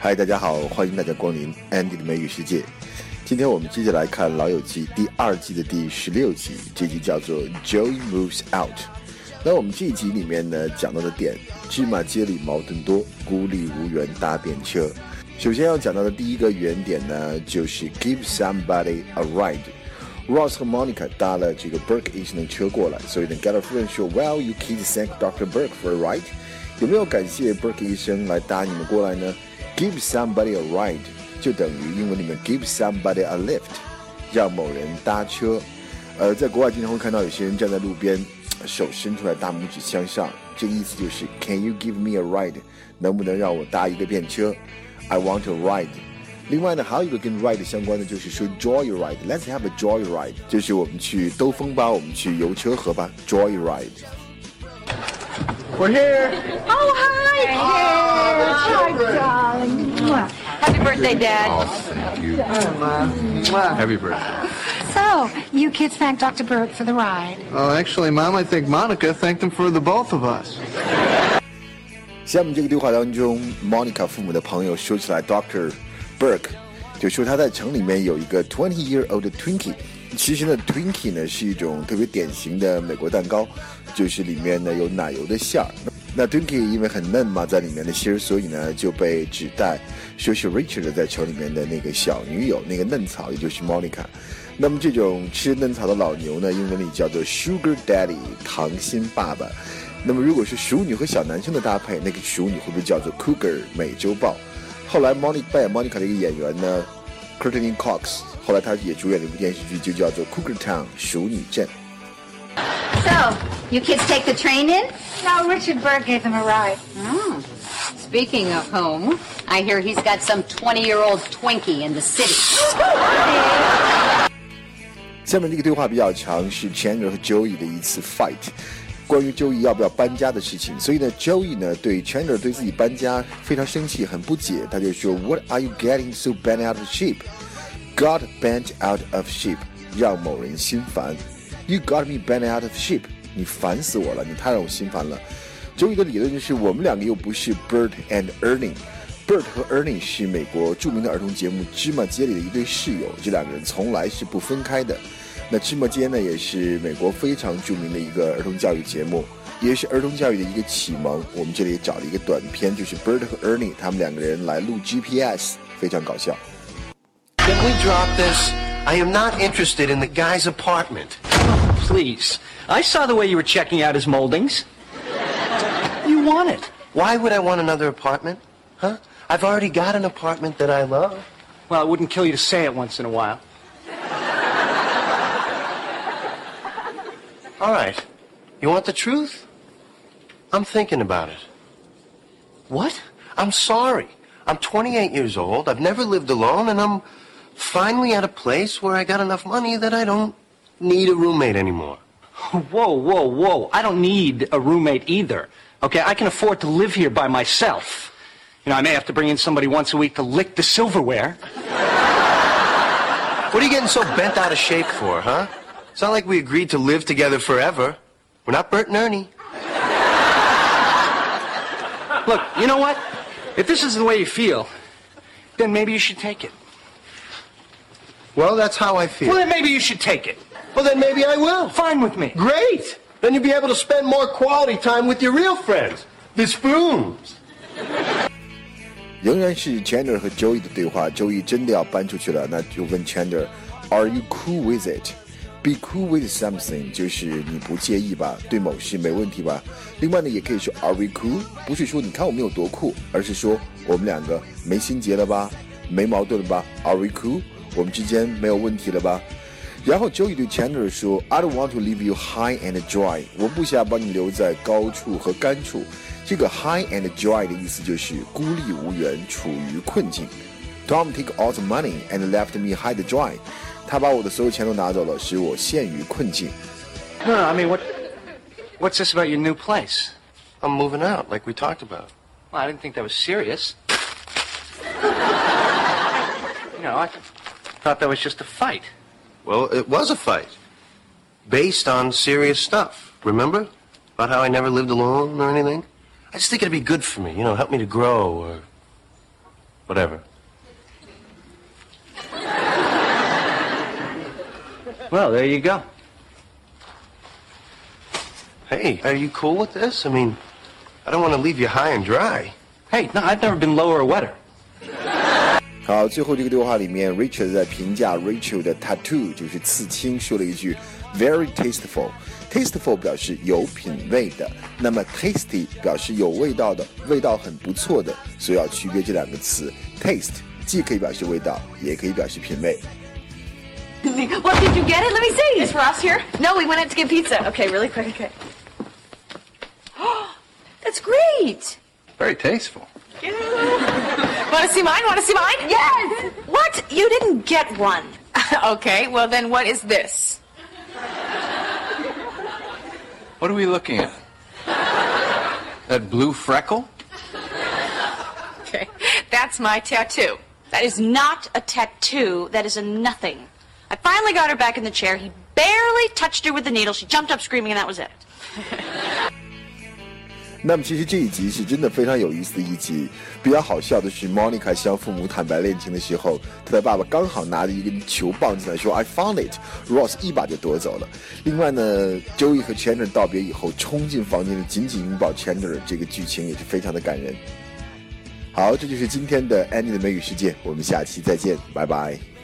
嗨，大家好，欢迎大家光临 Andy 的美语世界。今天我们接着来看《老友记》第二季的第十六集，这集叫做 Joey Moves Out。那我们这一集里面呢，讲到的点，芝麻街里矛盾多，孤立无援搭便车。首先要讲到的第一个原点呢，就是 Give somebody a ride。Ross 和 Monica 搭了这个 Burke 医生的车过来，所以呢 g a l a f r i e n 说，Well, you kids thank Dr. Burke for a ride。有没有感谢 Burke 医生来搭你们过来呢？Give somebody a ride 就等于英文里面 give somebody a lift，让某人搭车。呃，在国外经常会看到有些人站在路边，手伸出来，大拇指向上，这个意思就是 Can you give me a ride？能不能让我搭一个便车？I want a ride。另外呢，还有一个跟 ride 相关的，就是说 joy ride。Let's have a joy ride，就是我们去兜风吧，我们去游车河吧，joy ride。We're here. Oh, hi, Hi, darling. Happy birthday, Dad. Oh, thank you. Happy birthday. So, you kids thank Dr. Burke for the ride. Oh, actually, Mom, I think Monica thanked him for the both of us. 下面这个对话当中，Monica 父母的朋友说起来，Dr. Burke 就说他在城里面有一个 twenty-year-old Twinkie。 其实呢，Twinkie 呢是一种特别典型的美国蛋糕，就是里面呢有奶油的馅儿。那 Twinkie 因为很嫩嘛，在里面的芯儿，所以呢就被指代说是 Richard 在城里面的那个小女友，那个嫩草，也就是 Monica。那么这种吃嫩草的老牛呢，英文里叫做 Sugar Daddy，糖心爸爸。那么如果是熟女和小男生的搭配，那个熟女会不会叫做 Cougar 美洲豹？后来 Monica 扮演 Monica 的一个演员呢，Courtney Cox，后来他也主演了一部电视剧，就叫做《Cougar Town》熟女镇。So you kids take the train in? No, Richard Burke gave them a ride. Hmm. Speaking of home, I hear he's got some 20-year-old Twinkie in the city. 下面这个对话比较长，是 Chandler 和 Joey 的一次 fight，关于 Joey 要不要搬家的事情。所以呢，Joey 呢对 Chandler 对自己搬家非常生气，很不解，他就说：“What are you getting so bent out of shape？” Got bent out of shape，让某人心烦。You got me bent out of shape，你烦死我了，你太让我心烦了。”Joey 的理论就是我们两个又不是 Bert and Ernie。Bert 和 Ernie 是美国著名的儿童节目《芝麻街》里的一对室友，这两个人从来是不分开的。那《芝麻街》呢，也是美国非常著名的一个儿童教育节目，也是儿童教育的一个启蒙。我们这里找了一个短片，就是 Bert 和 Ernie 他们两个人来录 GPS，非常搞笑。Can we drop this? I am not interested in the guy's apartment. Oh, please. I saw the way you were checking out his moldings. You want it. Why would I want another apartment? Huh? I've already got an apartment that I love. Well, it wouldn't kill you to say it once in a while. All right. You want the truth? I'm thinking about it. What? I'm sorry. I'm 28 years old. I've never lived alone, and I'm finally at a place where I got enough money that I don't need a roommate anymore. Whoa, whoa, whoa. I don't need a roommate either. Okay, I can afford to live here by myself. You know, I may have to bring in somebody once a week to lick the silverware. What are you getting so bent out of shape for, huh? It's not like we agreed to live together forever. We're not Bert and Ernie. Look, you know what? If this is the way you feel, then maybe you should take it. Well, that's how I feel. Well, then maybe you should take it. Well, then maybe I will. Fine with me. Great! Then you'll be able to spend more quality time with your real friends, the spoons. 仍然是 Chandler 和 Joey 的对话。Joey 真的要搬出去了，那就问 Chandler，Are you cool with it? Be cool with something，就是你不介意吧？对某事没问题吧？另外呢，也可以说 Are we cool？不是说你看我们有多酷，而是说我们两个没心结了吧？没矛盾了吧？Are we cool？ 我们之间没有问题了吧？然后 Joey 对 Chandler 说：“I don't want to leave you high and dry，我不想把你留在高处和干处。”这个 high and dry 的意思就是孤立无援，处于困境。Tom take all the money and left me high and dry，他把我的所有钱都拿走了，使我陷于困境。 No, no, I mean, what, what's this about your new place? I'm moving out, like we talked about. Well, I didn't think that was serious. you know, I th- thought that was just a fight. Well, it was a fight. Based on serious stuff. Remember? About how I never lived alone or anything? I just think it'd be good for me, you know, help me to grow or Whatever. Well, there you go. Hey, are you cool with this? I mean, I don't want to leave you high and dry. Hey, no, I've never been lower or wetter. 好，最后这个对话里面，Richard 在评价 Rachel 的 tattoo 就是刺青，说了一句 very tasteful。tasteful 表示有品味的，那么 tasty 表示有味道的，味道很不错的，所以要区别这两个词。taste 既可以表示味道，也可以表示品味。What did you get it? Let me see. Is Ross here? No, we went out to get pizza. Okay, really quick. Okay. That's great. Very tasteful. Want to see mine? Want to see mine? Yes. What? You didn't get one. okay. Well, then what is this? What are we looking at? That blue freckle? Okay. That's my tattoo. That is not a tattoo. That is a nothing. I finally got her back in the chair. He barely touched her with the needle. She jumped up screaming, and that was it. 那么其实这一集是真的非常有意思的一集。比较好笑的是，Monica 向父母坦白恋情的时候，她的爸爸刚好拿着一根球棒进来说 "I found it"，Ross 一把就夺走了。另外呢，Joey 和 Chandler 道别以后，冲进房间里紧紧拥抱 Chandler，这个剧情也是非常的感人。好，这就是今天的 Annie 的美语世界，我们下期再见，拜拜。